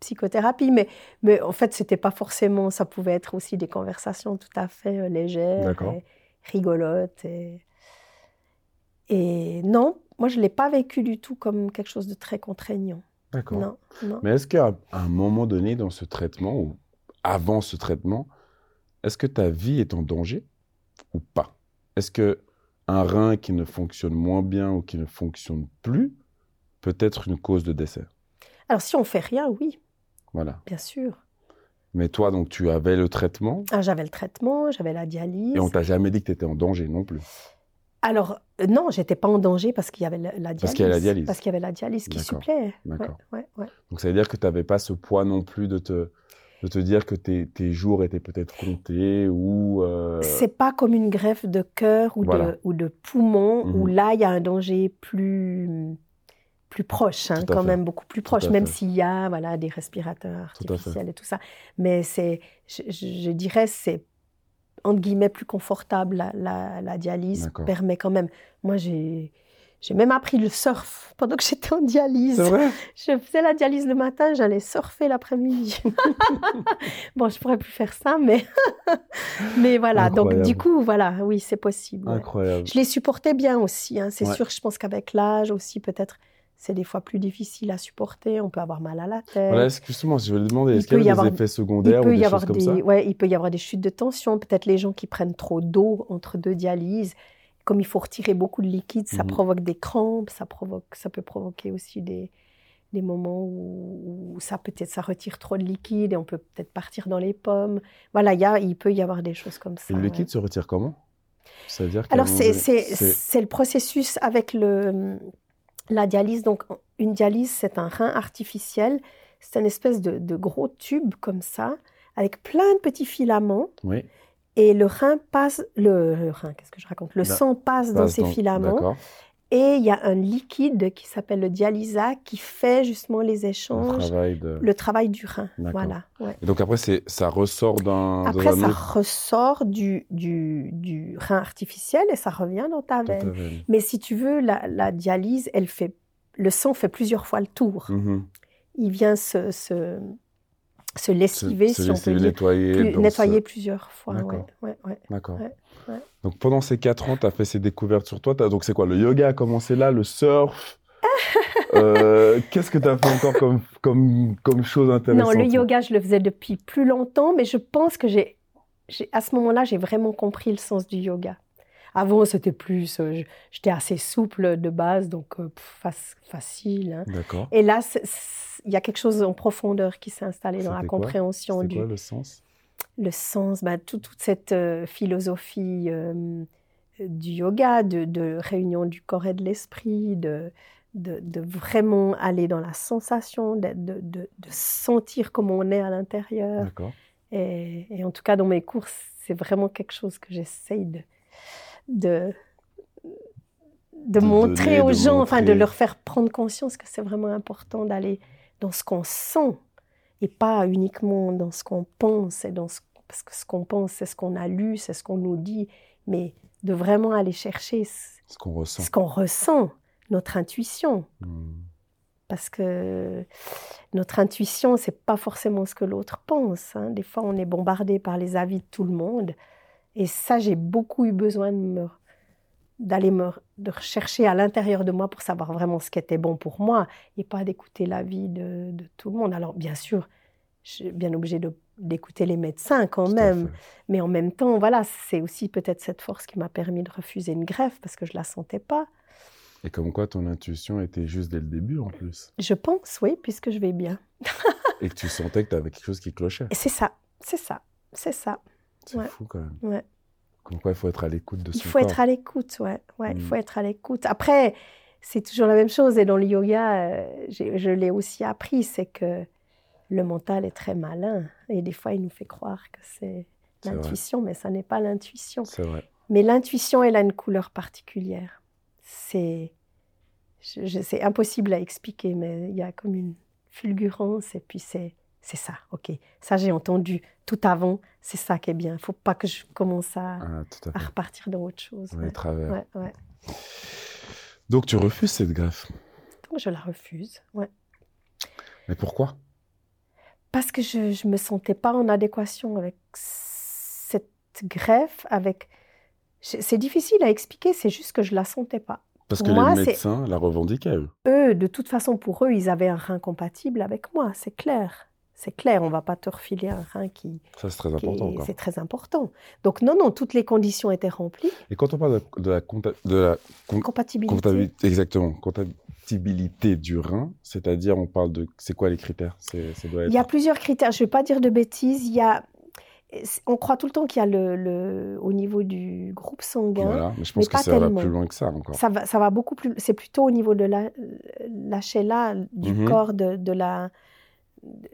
psychothérapie, mais, mais en fait, c'était pas forcément... Ça pouvait être aussi des conversations tout à fait euh, légères, et rigolotes. Et, et non, moi, je ne l'ai pas vécu du tout comme quelque chose de très contraignant. D'accord. Non, non. Mais est-ce qu'à un moment donné dans ce traitement, ou avant ce traitement, est-ce que ta vie est en danger ou pas? Est-ce que un rein qui ne fonctionne moins bien ou qui ne fonctionne plus peut être une cause de décès? Alors si on fait rien, oui, Voilà. bien sûr. Mais toi, donc, tu avais le traitement? Ah, j'avais le traitement, j'avais la dialyse. et on t'a jamais dit que tu étais en danger non plus? Alors, euh, non, j'étais pas en danger parce qu'il y avait la, la dialyse. Parce qu'il y avait la dialyse. Parce qu'il y avait la dialyse qui supplée. d'accord. Ouais, ouais, ouais. Donc, ça veut dire que tu n'avais pas ce poids non plus de te, de te dire que tes, tes jours étaient peut-être comptés ou. euh, C'est pas comme une greffe de cœur ou, Voilà. de, ou de poumon où Mhm. là, il y a un danger plus, plus proche, hein, quand fait. même beaucoup plus proche, même s'il y a voilà, des respirateurs Tout artificiels et tout ça. Mais c'est, je- je dirais, c'est entre guillemets plus confortable. La, la, la dialyse permet quand même. Moi, j'ai, j'ai même appris le surf pendant que j'étais en dialyse. Vrai? Je faisais la dialyse le matin, j'allais surfer l'après-midi. bon, je pourrais plus faire ça, mais mais voilà. Donc du coup, voilà, oui, c'est possible. ouais. Incroyable. Je les supportais bien aussi. hein. C'est Ouais. sûr, je pense qu'avec l'âge aussi, peut-être, c'est des fois plus difficile à supporter. On peut avoir mal à la tête. Voilà, justement, je vais le demander, est-ce qu'il y a des avoir- effets secondaires ou des choses comme des, ça ouais, il peut y avoir des chutes de tension. Peut-être les gens qui prennent trop d'eau entre deux dialyses. Comme il faut retirer beaucoup de liquide, ça Mhm. provoque des crampes, ça provoque, ça peut provoquer aussi des, des moments où, où ça peut-être ça retire trop de liquide et on peut peut-être partir dans les pommes. Voilà, il y a, il peut y avoir des choses comme ça. Et le ouais. liquide se retire comment? Ça veut dire qu'à un Alors, c'est le processus avec le, la dialyse. Donc, une dialyse, c'est un rein artificiel. C'est une espèce de, de gros tube comme ça, avec plein de petits filaments. Oui, Et le rein passe, le, le rein, qu'est-ce que je raconte? Le Bah, sang passe dans ces filaments. Et il y a un liquide qui s'appelle le dialysa qui fait justement les échanges, travail de... le travail du rein. Voilà. ouais. Et donc après, ça ressort d'un, Après, ça autre- ressort du, du, du rein artificiel et ça revient dans ta dans ta veine. Mais si tu veux, la, la dialyse, elle fait, le sang fait plusieurs fois le tour. Mhm. Il vient se, se, se Se, lessiver, se si on laisser peut dire, nettoyer. plus- dans nettoyer ce- plusieurs fois. D'accord. Ouais, ouais, ouais. Donc pendant ces quatre ans, tu as fait ces découvertes sur toi. Donc c'est quoi Le yoga a commencé là, le surf Euh, Qu'est-ce que tu as fait encore comme, comme, comme chose intéressante? Non, le yoga, je le faisais depuis plus longtemps, mais je pense que j'ai, à ce moment-là, j'ai vraiment compris le sens du yoga. Avant, c'était plus, euh, j'étais assez souple de base, donc euh, pff, facile. hein. D'accord. Et là, il y a quelque chose en profondeur qui s'est installé dans la quoi? compréhension du quoi le sens? Le sens, bah, tout- toute cette euh, philosophie euh, du yoga, de, de réunion du corps et de l'esprit, de, de, de vraiment aller dans la sensation, de, sentir comment on est à l'intérieur. Et, et en tout cas, dans mes cours, c'est vraiment quelque chose que j'essaye de, de, montrer donner, aux gens, enfin de leur faire prendre conscience que c'est vraiment important d'aller dans ce qu'on sent et pas uniquement dans ce qu'on pense. Et dans ce, parce que ce qu'on pense, c'est ce qu'on a lu, c'est ce qu'on nous dit, mais de vraiment aller chercher ce, Ce qu'on ressent. ce qu'on ressent, notre intuition. Hmm. Parce que notre intuition, c'est pas forcément ce que l'autre pense. hein. Des fois, on est bombardé par les avis de tout le monde. Et ça, j'ai beaucoup eu besoin de me d'aller me de rechercher à l'intérieur de moi pour savoir vraiment ce qui était bon pour moi et pas d'écouter l'avis de, de tout le monde. Alors bien sûr, je suis bien obligée de- d'écouter les médecins quand même, mais en même temps, voilà, c'est aussi peut-être cette force qui m'a permis de refuser une greffe parce que je la sentais pas. Et comme quoi ton intuition était juste dès le début en plus. Je pense, oui, puisque je vais bien. Et que tu sentais que tu avais quelque chose qui clochait. C'est ça, c'est ça, c'est ça. C'est Ouais. fou quand même. Ouais. Comme quoi il faut être à l'écoute de Il son faut corps. être à l'écoute, ouais. ouais Il Mm. faut être à l'écoute. Après, c'est toujours la même chose. Et dans le yoga, euh, je l'ai aussi appris, c'est que le mental est très malin. Et des fois, il nous fait croire que c'est l'intuition, mais ça n'est pas l'intuition. Mais l'intuition, elle a une couleur particulière. C'est, je- je- c'est impossible à expliquer, mais il y a comme une fulgurance et puis c'est, c'est ça. Ok, ça j'ai entendu tout avant. C'est ça qui est bien. Il faut pas que je commence à, Ah, à repartir dans autre chose. Ouais, Ouais, travers. ouais, ouais. Donc tu refuses cette greffe? Donc, je la refuse. Ouais. Mais pourquoi? Parce que je ne me sentais pas en adéquation avec cette greffe, avec. C'est difficile à expliquer, c'est juste que je la sentais pas. Parce Pour que moi, les médecins la revendiquaient, eux. eux, de toute façon, pour eux, ils avaient un rein compatible avec moi, c'est clair. C'est clair, on va pas te refiler un rein qui... Ça, c'est très qui important. C'est très important. Donc non, non, toutes les conditions étaient remplies. Et quand on parle de, de la, compta- de la com- Compatibilité. exactement, du rein, c'est-à-dire on parle de c'est quoi les critères? C'est ça doit Il y a plusieurs critères. Je ne vais pas dire de bêtises. Il y a, on croit tout le temps qu'il y a le, le- au niveau du groupe sanguin. voilà, mais je pense mais que pas ça va tellement. plus loin que ça encore. Ça va, ça va beaucoup plus. C'est plutôt au niveau de la, l'HLA du Mhm. corps de, de la.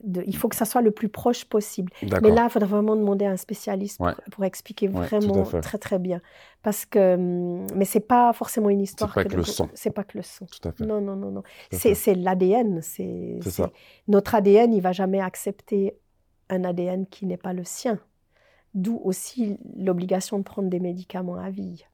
De- il faut que ça soit le plus proche possible. Mais là, il faudrait vraiment demander à un spécialiste pour, Ouais. pour expliquer Ouais, vraiment très très bien. Parce que, hum, mais c'est pas forcément une histoire. pas que de- le sang. C'est pas que le sang. Tout à fait. Non, non, non, non. C'est c'est l'ADN. C'est C'est c'est-. Notre ADN, il va jamais accepter un ADN qui n'est pas le sien. D'où aussi l'obligation de prendre des médicaments à vie.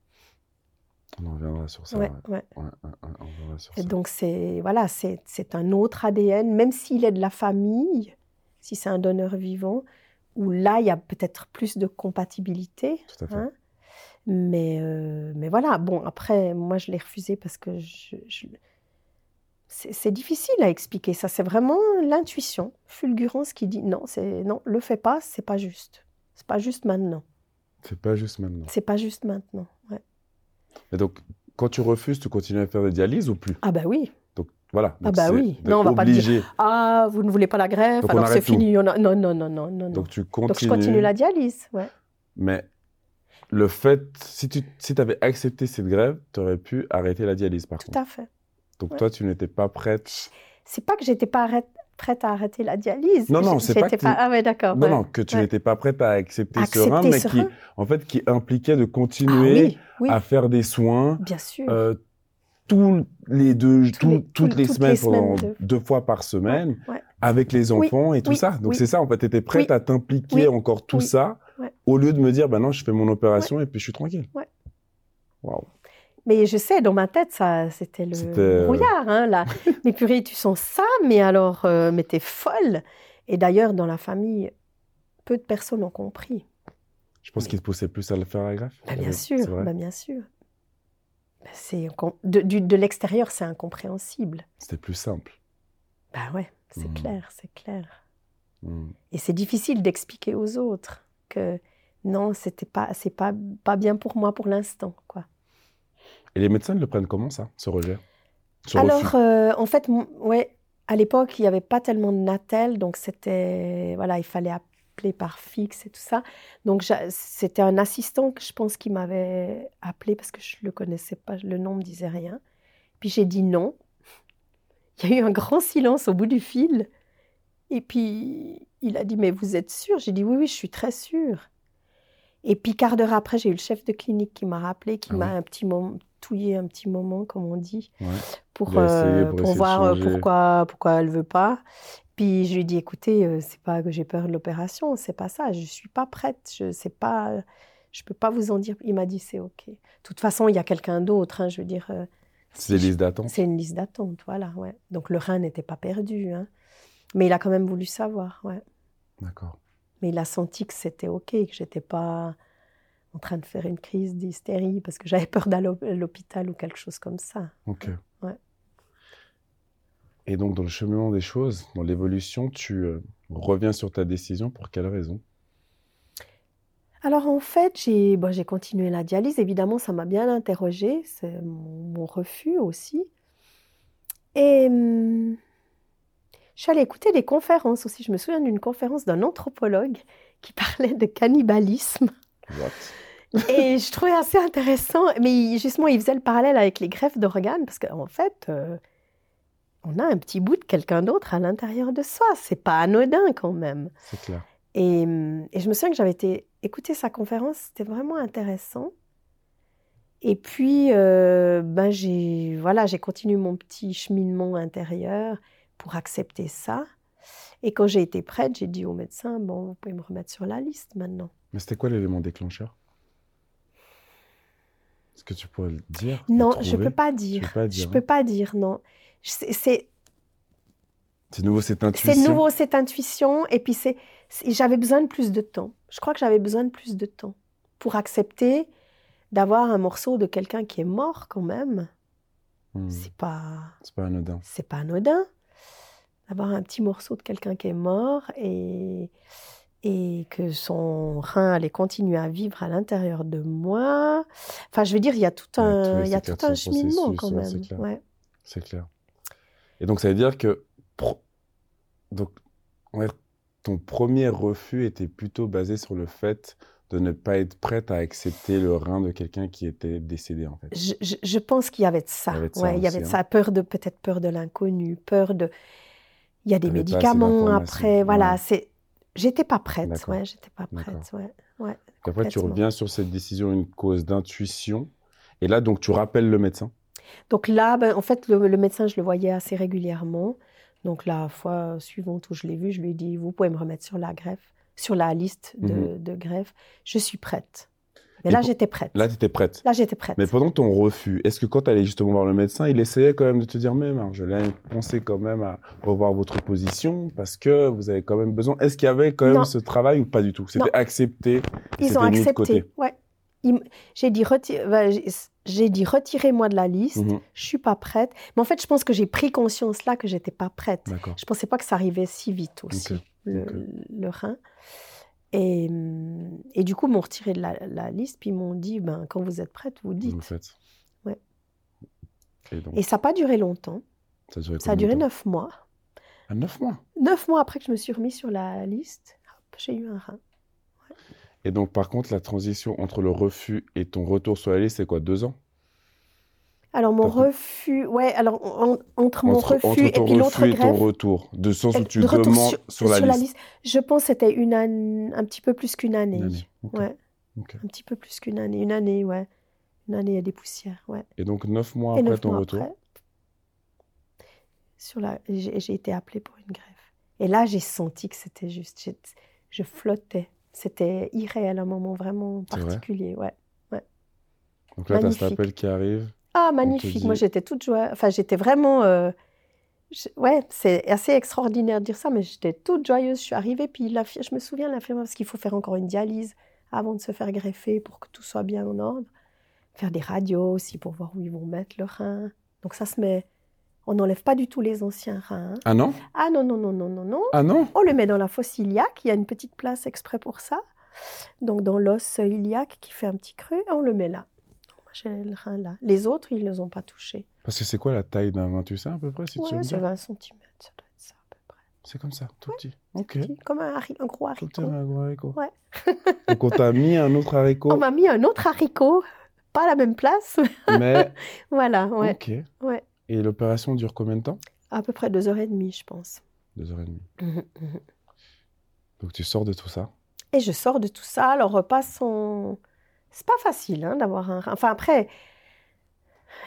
On en reviendra sur ça. Ouais, ouais. ouais. Ouais, ouais, ouais, on reviendra sur Et ça. donc c'est voilà, c'est c'est un autre ADN, même s'il est de la famille, si c'est un donneur vivant, où là il y a peut-être plus de compatibilité. Tout à fait. hein. Mais euh, mais voilà, bon après moi je l'ai refusé parce que je, je- c'est c'est difficile à expliquer. Ça c'est vraiment l'intuition, fulgurance qui dit non, c'est non, le fais pas, c'est pas juste. C'est pas juste maintenant. C'est pas juste maintenant. C'est pas juste maintenant. ouais. Et donc, quand tu refuses, tu continues à faire des dialyses ou plus? Ah bah oui. Donc voilà. Ah Donc, bah oui. Non, on va pas te dire, obligé. Ah, vous ne voulez pas la greffe, Donc on alors c'est tout. fini. on a- Non, non, non, non, non. Donc tu Donc continues. je continue la dialyse, ouais. Mais le fait, si tu si avais accepté cette grève, tu aurais pu arrêter la dialyse par Tout contre. à fait. Donc ouais. toi, tu n'étais pas prête. C'est pas que j'étais pas arrête- prête à arrêter la dialyse. Non, non, c'est pas que tu- Ah ouais, d'accord. Non, ouais. non, que tu ouais. n'étais pas prête à accepter, ce Accepter rein, mais ce qui, rein. en fait, qui impliquait de Ah continuer oui, oui, à faire des soins bien sûr. euh, tous les deux, Tous tout- les- toutes tout- les toutes semaines, les semaines pendant de- deux fois par semaine, ouais. avec les Oui, enfants et tout ça. Donc c'est ça, en fait, tu étais prête à t'impliquer encore tout ça, au lieu de me dire, bah non, je fais mon opération et puis je suis tranquille. Ouais. Waouh. Mais je sais, dans ma tête, ça, c'était le euh, brouillard. Hein, là. mais purée, tu sens ça, mais alors, euh, mais t'es folle. Et d'ailleurs, dans la famille, peu de personnes ont compris. Je pense qu'il te poussait plus à le faire à la greffe. Bah, bien sûr, bah, bien sûr. Bah, c'est incom- de, de l'extérieur, c'est incompréhensible. C'était plus simple. Bah ouais, c'est Mhm. clair, c'est clair. Hmm. Et c'est difficile d'expliquer aux autres que non, c'était pas, c'est pas, pas bien pour moi pour l'instant, quoi. Et les médecins le prennent comment ça, ce rejet? Alors, euh, en fait, ouais, à l'époque, il n'y avait pas tellement de Natel, donc c'était, voilà, il fallait appeler par fixe et tout ça. Donc, c'était un assistant que je pense qui m'avait appelé parce que je le connaissais pas, le nom me disait rien. Puis j'ai dit non. Il y a eu un grand silence au bout du fil. Et puis, il a dit, mais vous êtes sûr? J'ai dit, oui, oui, je suis très sûre. Et puis, quart d'heure après, j'ai eu le chef de clinique qui m'a rappelé, qui Ah m'a oui. un petit moment, touillé un petit moment, comme on dit Ouais. pour, euh, pour pour voir euh, pourquoi, pourquoi elle veut pas. Puis je lui ai dit, écoutez, euh, c'est pas que j'ai peur de l'opération, c'est pas ça, je suis pas prête, je sais pas, je peux pas vous en dire. Il m'a dit, c'est ok. De toute façon, il y a quelqu'un d'autre, hein, je veux dire. euh, C'est je- listes d'attente. C'est une liste d'attente, voilà, ouais. Donc le rein n'était pas perdu, hein. Mais il a quand même voulu savoir, ouais. D'accord. Mais il a senti que c'était ok, que j'étais pas en train de faire une crise d'hystérie parce que j'avais peur d'aller à l'hôpital ou quelque chose comme ça. Ok. Ouais. Et donc, dans le cheminement des choses, dans l'évolution, tu euh, reviens sur ta décision pour quelle raison? Alors en fait, j'ai bon, j'ai continué la dialyse. Évidemment, ça m'a bien interrogée. C'est mon, mon refus aussi. Et hum, je suis allée écouter des conférences aussi. Je me souviens d'une conférence d'un anthropologue qui parlait de cannibalisme. What? Et je trouvais assez intéressant. Mais justement, il faisait le parallèle avec les greffes d'organes parce qu'en fait, euh, on a un petit bout de quelqu'un d'autre à l'intérieur de soi. C'est pas anodin quand même. C'est clair. Et, et je me souviens que j'avais été écouter sa conférence, c'était vraiment intéressant. Et puis, euh, ben j'ai voilà, j'ai continué mon petit cheminement intérieur pour accepter ça. Et quand j'ai été prête, j'ai dit au médecin, bon, vous pouvez me remettre sur la liste maintenant. Mais c'était quoi l'élément déclencheur? Est-ce que tu pourrais le dire? Le Non, je trouver? peux pas dire. peux pas dire, Je hein peux pas dire, non. C'est- C'est C'est nouveau cette c'est intuition. nouveau cette intuition, et puis c'est c'est- j'avais besoin de plus de temps. Je crois que j'avais besoin de plus de temps pour accepter d'avoir un morceau de quelqu'un qui est mort quand même. Hmm. C'est pas C'est pas anodin. c'est pas anodin d'avoir un petit morceau de quelqu'un qui est mort et et que son rein allait continuer à vivre à l'intérieur de moi. Enfin, je veux dire, il y a tout Ouais, un il y a tout un cheminement quand ouais, même. c'est clair. Ouais. Et donc, ça veut dire que donc, ton premier refus était plutôt basé sur le fait de ne pas être prête à accepter le rein de quelqu'un qui était décédé, en fait. Je, pense qu'il y avait de ça. Il y avait de ça, il y avait de ça. peur de, peut-être peur de l'inconnu, peur de... Il y a des médicaments après, voilà, c'est... J'étais pas prête, ouais, j'étais pas prête, ouais. ouais après, tu reviens sur cette décision, une cause d'intuition. Et là, donc, tu rappelles le médecin? Donc là, ben, en fait, le, médecin, je le voyais assez régulièrement. Donc la fois suivante où je l'ai vu, je lui ai dit, vous pouvez me remettre sur la greffe, sur la liste de, de greffe. Je suis prête. Mais là, j'étais prête. Là, tu étais prête. Là, j'étais prête. Mais pendant ton refus, est-ce que quand tu allais justement voir le médecin, il essayait quand même de te dire, mais Marjolaine, pensez quand même à revoir votre position parce que vous avez quand même besoin. Est-ce qu'il y avait quand même ce travail ou pas du tout? C'était accepté Ils ont accepté. Ouais. J'ai dit, bah, j'ai dit retirez-moi de la liste, Je mhm. je suis pas prête. Mais en fait, je pense que j'ai pris conscience là que j'étais pas prête. Je pensais pas que ça arrivait si vite aussi, Le, le, rein. Et, hum, et du coup, ils m'ont retiré de la, liste, puis ils m'ont dit, ben, quand vous êtes prête, vous dites. Vous faites. Ouais. Et, ça n'a pas duré longtemps. Ça a duré, ça a duré neuf mois. Ah, neuf mois? Neuf mois après que je me suis remis sur la liste, j'ai eu un rein. Et donc, par contre, la transition entre le refus et ton retour sur la liste, c'est quoi Deux ans? Alors mon refus, ouais, alors entre mon refus et puis l'autre grève, ton retour, de sens où tu demandes sur, la, liste. Je pense que c'était une année, un petit peu plus qu'une année. Ouais. Un petit peu plus qu'une année, une année, ouais, une année et des poussières, ouais. Et donc neuf mois après ton retour? sur la, j'ai été appelée pour une greffe. Et là, j'ai senti que c'était juste, je flottais. C'était irréel, un moment vraiment particulier, ouais. ouais. Donc là, tu as cet appel qui arrive. Ah, magnifique. Moi, j'étais toute joie. Enfin, j'étais vraiment. Euh, ouais, c'est assez extraordinaire de dire ça, mais j'étais toute joyeuse. Je suis arrivée, puis la... je me souviens de l'infirmière, parce qu'il faut faire encore une dialyse avant de se faire greffer pour que tout soit bien en ordre. Faire des radios aussi pour voir où ils vont mettre le rein. Donc, ça se met. On n'enlève pas du tout les anciens reins. Ah non? Ah non, non, non, non, non, non. Ah non? On le met dans la fosse iliaque. Il y a une petite place exprès pour ça. Donc, dans l'os iliaque qui fait un petit creux, on le met là Les autres, ils ne les ont pas touchés. Parce que c'est quoi la taille d'un rein, tu sais à peu près si c'est 20 cm, ça doit être ça à peu près. C'est comme ça, tout petit. Ok. comme un, un, gros haricot. Comme un gros haricot. Ouais. Donc on t'a mis un autre haricot. On m'a mis un autre haricot, pas à la même place. Mais. voilà, ouais. Ok. Ouais. Et l'opération dure combien de temps? À peu près deux heures et demie, je pense. Deux heures et demie. Mmh, mmh. Donc tu sors de tout ça? Et je sors de tout ça. Alors repas sont c'est pas facile hein, d'avoir un. Enfin, après,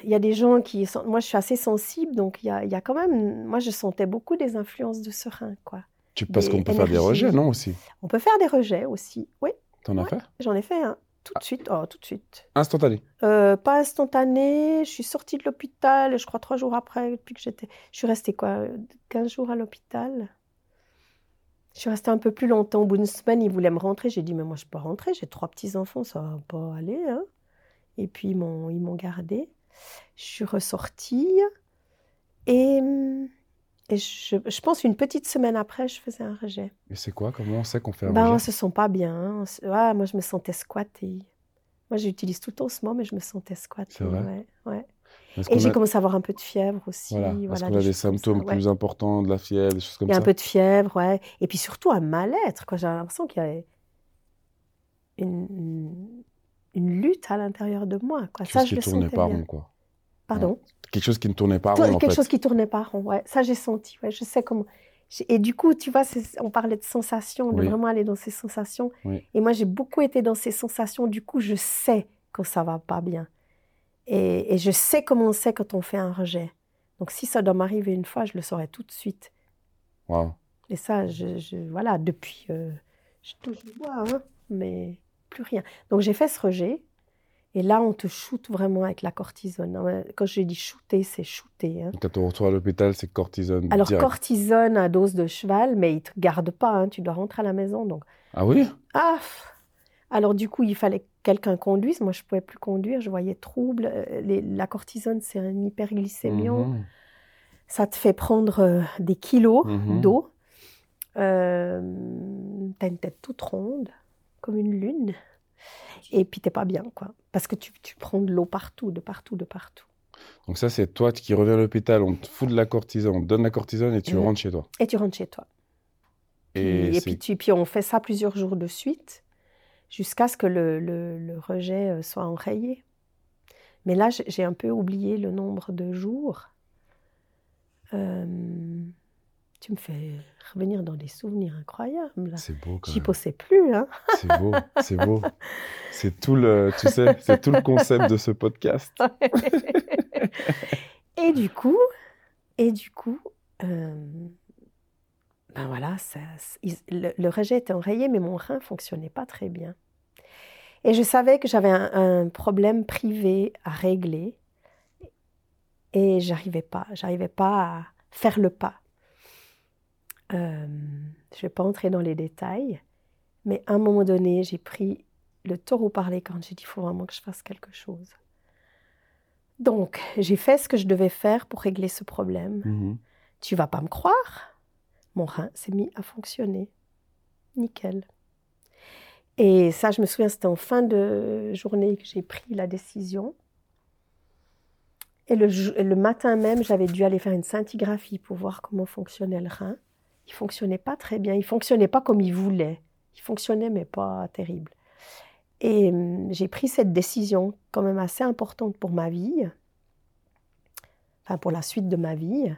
il y a des gens qui. Sont... Moi, je suis assez sensible, donc il y a, y a, quand même. Moi, je sentais beaucoup des influences de ce rein, quoi. Tu, parce qu'on peut faire des rejets, non aussi? On peut faire des rejets aussi, oui. T'en as fait? J'en ai fait un. Tout de suite, oh, tout de suite. Instantané? Euh, Pas instantané. Je suis sortie de l'hôpital, je crois trois jours après, depuis que j'étais. Je suis restée quoi 15 jours à l'hôpital. Je suis restée un peu plus longtemps. Au bout d'une semaine, ils voulaient me rentrer. J'ai dit, mais moi, je peux pas rentrer. J'ai trois petits-enfants, ça va pas aller. Hein. Et puis, ils m'ont, ils m'ont gardée. Je suis ressortie. Et, et je, je, pense une petite semaine après, je faisais un rejet. Et c'est quoi? Comment on sait qu'on fait un ben, rejet? On se sent pas bien. Ah, moi, je me sentais squattée. Moi, j'utilise tout le temps ce mot, mais je me sentais squattée. C'est vrai? Ouais, ouais. Et j'ai commencé à avoir un peu de fièvre aussi. Voilà, parce qu'on a des, symptômes plus importants, de la fièvre, des choses comme ça. Il y a un peu de fièvre, ouais. Et puis surtout un mal-être. J'ai l'impression qu'il y a une, une lutte à l'intérieur de moi. Quoi. Quelque ça, chose je qui ne tournait pas rond, quoi. Pardon? Quelque chose qui ne tournait pas rond, Quelque chose qui ne tournait pas rond, ouais. Ça, j'ai senti, ouais. Je sais comment... Et du coup, tu vois, on parlait de sensations, de vraiment aller dans ces sensations. Et moi, j'ai beaucoup été dans ces sensations. Du coup, je sais quand ça va pas bien. Et, je sais comment on sait quand on fait un rejet. Donc si ça doit m'arriver une fois, je le saurai tout de suite. Wow. Et ça, je, voilà, depuis, euh, je touche le bois, hein, mais plus rien. Donc j'ai fait ce rejet. Et là, on te shoote vraiment avec la cortisone. Quand je dis shooter, c'est shooter. Hein. Quand tu retournes à l'hôpital, c'est cortisone. Alors, cortisone à dose de cheval, mais ils ne te gardent pas. Hein. Tu dois rentrer à la maison. Donc... Ah oui? Ah Alors, du coup, il fallait quelqu'un conduise. Moi, je ne pouvais plus conduire, je voyais trouble. Euh, la cortisone, c'est un hyperglycémion. Mhm. Ça te fait prendre euh, des kilos mhm. d'eau. Euh, tu as une tête toute ronde, comme une lune. Et puis, tu n'es pas bien, quoi. Parce que tu, tu prends de l'eau partout, de partout, de partout. Donc ça, c'est toi qui reviens à l'hôpital, on te fout de la cortisone, on te donne la cortisone et tu Mm. rentres chez toi. Et tu rentres chez toi. Et, Puis- Et, c'est- puis, tu, puis on fait ça plusieurs jours de suite jusqu'à ce que le, le- le rejet euh, soit enrayé. Mais là, j'ai un peu oublié le nombre de jours. Euh, tu me fais revenir dans des souvenirs incroyables. c'est beau quand J'y pensais plus. Hein. C'est beau, c'est beau. C'est tout le, tu sais, c'est tout le concept de ce podcast. et du coup, et du coup, euh, ben voilà, ça, le, le rejet était enrayé, mais mon rein fonctionnait pas très bien. Et je savais que j'avais un, un problème privé à régler, et j'arrivais pas, j'arrivais pas à faire le pas. Euh, je vais pas entrer dans les détails, mais à un moment donné, j'ai pris le taureau par les cornes. J'ai dit, il faut vraiment que je fasse quelque chose. Donc, j'ai fait ce que je devais faire pour régler ce problème. Mhm. Tu vas pas me croire, mon rein s'est mis à fonctionner. Nickel. Et ça, je me souviens, c'était en fin de journée que j'ai pris la décision. Et le, matin même, j'avais dû aller faire une scintigraphie pour voir comment fonctionnait le rein. Il fonctionnait pas très bien. Il fonctionnait pas comme il voulait. Il fonctionnait, mais pas terrible. Et hum, j'ai pris cette décision quand même assez importante pour ma vie, enfin pour la suite de ma vie.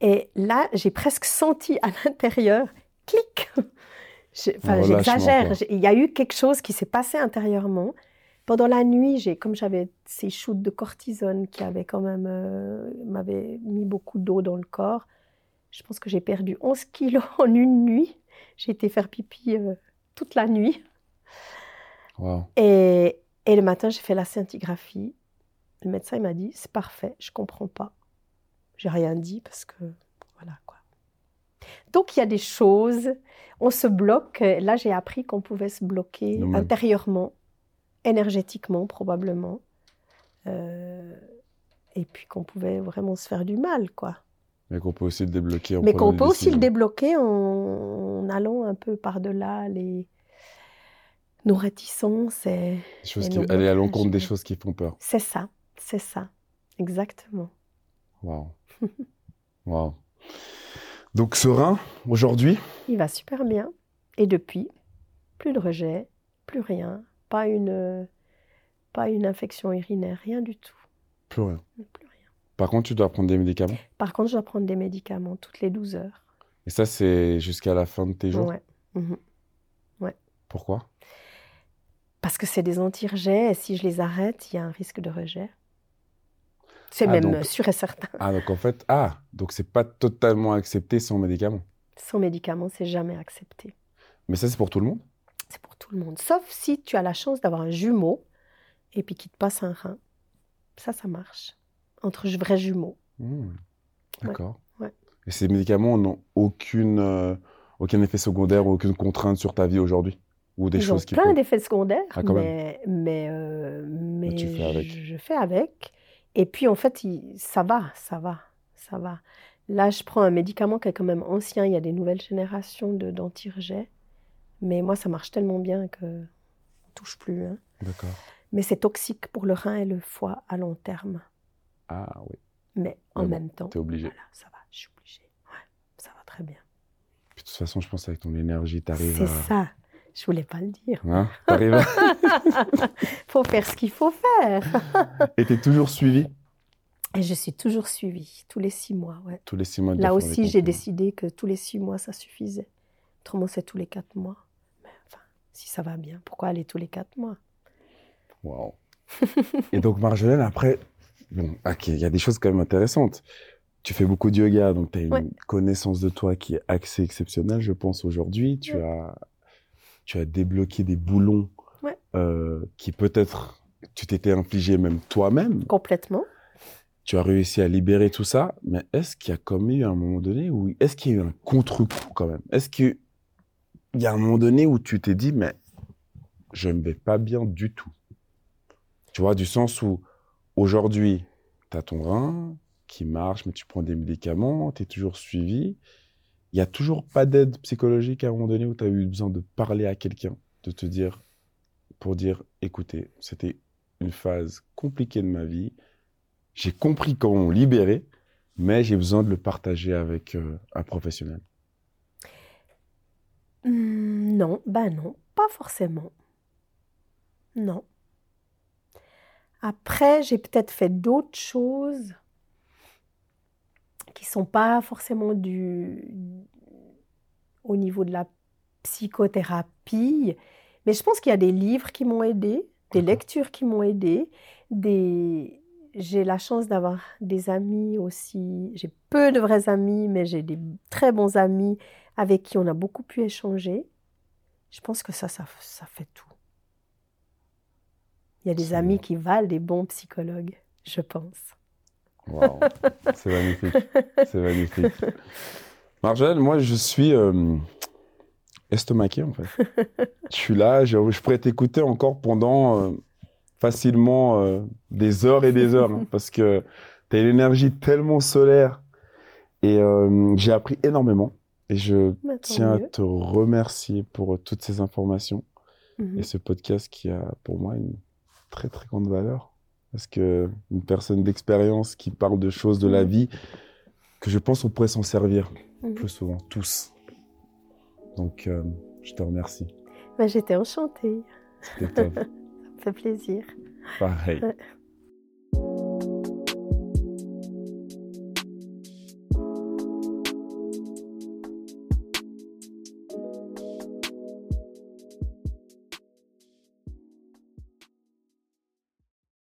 Et là, j'ai presque senti à l'intérieur, clic. Enfin, j'exagère. Il y a eu quelque chose qui s'est passé intérieurement. Pendant la nuit, j'ai, comme j'avais ces shoots de cortisone qui avaient quand même, euh, m'avaient mis beaucoup d'eau dans le corps. Je pense que j'ai perdu 11 kilos en une nuit. J'ai été faire pipi euh, toute la nuit. Wow. Et, et le matin, j'ai fait la scintigraphie. Le médecin m'a dit c'est parfait, je comprends pas. J'ai rien dit parce que voilà quoi. Donc il y a des choses, on se bloque. Là, j'ai appris qu'on pouvait se bloquer intérieurement, énergétiquement probablement, Euh, et puis qu'on pouvait vraiment se faire du mal quoi. Mais qu'on peut aussi le débloquer en Mais qu'on peut aussi le débloquer en, en allant un peu par-delà les nos réticences et choses qui, aller à l'encontre des choses qui font peur. C'est ça, c'est ça, exactement. Waouh. Waouh. Donc, serein, aujourd'hui, Il va super bien. Et depuis, plus de rejet, plus rien, pas une, pas une infection urinaire, rien du tout. plus rien. Plus rien. Par contre, tu dois prendre des médicaments? Par contre, je dois prendre des médicaments toutes les 12 heures. Et ça, c'est jusqu'à la fin de tes jours? Ouais. Mhm. Pourquoi? Parce que c'est des anti-rejets et si je les arrête, il y a un risque de rejet. C'est Ah, même donc- sûr et certain. Ah, donc en fait, ah, donc c'est pas totalement accepté sans médicaments. Sans médicaments, c'est jamais accepté. Mais ça, c'est pour tout le monde? C'est pour tout le monde. Sauf si tu as la chance d'avoir un jumeau et puis qu'il te passe un rein. Ça, ça marche. Entre vrais jumeaux. Hmm. D'accord. ouais. Et ces médicaments n'ont aucune, euh, aucun effet secondaire ou aucune contrainte sur ta vie aujourd'hui? Ou des Ils ont choses qui plein peuvent- d'effets secondaires, Ah, mais, mais, euh, mais fais je fais avec. Et puis, en fait, il- ça va, ça va, ça va. Là, je prends un médicament qui est quand même ancien. Il y a des nouvelles générations de d'anti-rejets. Mais moi, ça marche tellement bien que on touche plus. hein. D'accord. Mais c'est toxique pour le rein et le foie à long terme. Ah oui, Mais en Mais bon, même temps, t'es obligé. voilà, ça va, je suis obligée. Ouais, ça va très bien. Puis de toute façon, je pense qu'avec ton énergie, t'arrives C'est à... ça. Je voulais pas le dire. Hein T'arrives faut faire ce qu'il faut faire. Et t'es toujours suivi? Et je suis toujours suivie, tous les six mois. Ouais. tous les six mois de Là aussi, j'ai décidé que tous les six mois, ça suffisait. Autrement, c'est tous les quatre mois. Mais enfin, si ça va bien, pourquoi aller tous les quatre mois? Wow. Et donc, Marjolaine, après, bon, ok, il y a des choses quand même intéressantes. Tu fais beaucoup de yoga, donc tu as une Ouais. connaissance de toi qui est assez exceptionnelle, je pense, aujourd'hui. Tu, Ouais. as, tu as débloqué des boulons Ouais. euh, qui peut-être tu t'étais infligé même toi-même. Complètement. Tu as réussi à libérer tout ça, mais est-ce qu'il y a comme eu un moment donné où est-ce qu'il y a eu un contre-coup quand même? Est-ce qu'il y a un moment donné où tu t'es dit, mais je ne vais pas bien du tout? Tu vois, du sens où aujourd'hui, tu as ton rein qui marche, mais tu prends des médicaments, tu es toujours suivi. Il n'y a toujours pas d'aide psychologique à un moment donné où tu as eu besoin de parler à quelqu'un, de te dire, pour dire, écoutez, c'était une phase compliqué de ma vie. J'ai compris comment libérer, mais j'ai besoin de le partager avec euh, un professionnel. Hmm, non, ben non, pas forcément. Non. Après, j'ai peut-être fait d'autres choses qui sont pas forcément du au niveau de la psychothérapie, mais je pense qu'il y a des livres qui m'ont aidé, des lectures qui m'ont aidé, des j'ai la chance d'avoir des amis aussi. J'ai peu de vrais amis, mais j'ai des très bons amis avec qui on a beaucoup pu échanger. Je pense que ça, ça, ça fait tout. Il y a des amis qui valent des bons psychologues, je pense. Wow. C'est magnifique. C'est magnifique. Marjolaine, moi, je suis euh, estomaqué, en fait. je suis là, je, pourrais t'écouter encore pendant euh, facilement euh, des heures et des heures, hein, parce que tu as une énergie tellement solaire. Et j'ai appris énormément. Et je Bah, tiens à te remercier pour toutes ces informations Mhm. et ce podcast qui a pour moi une très très grande valeur. Parce que une personne d'expérience qui parle de choses de la Mhm. vie que je pense on pourrait s'en servir Mhm. plus souvent, tous. Donc euh, je te remercie. Bah, J'étais enchantée, C'était top. ça me fait plaisir. Pareil. Ouais.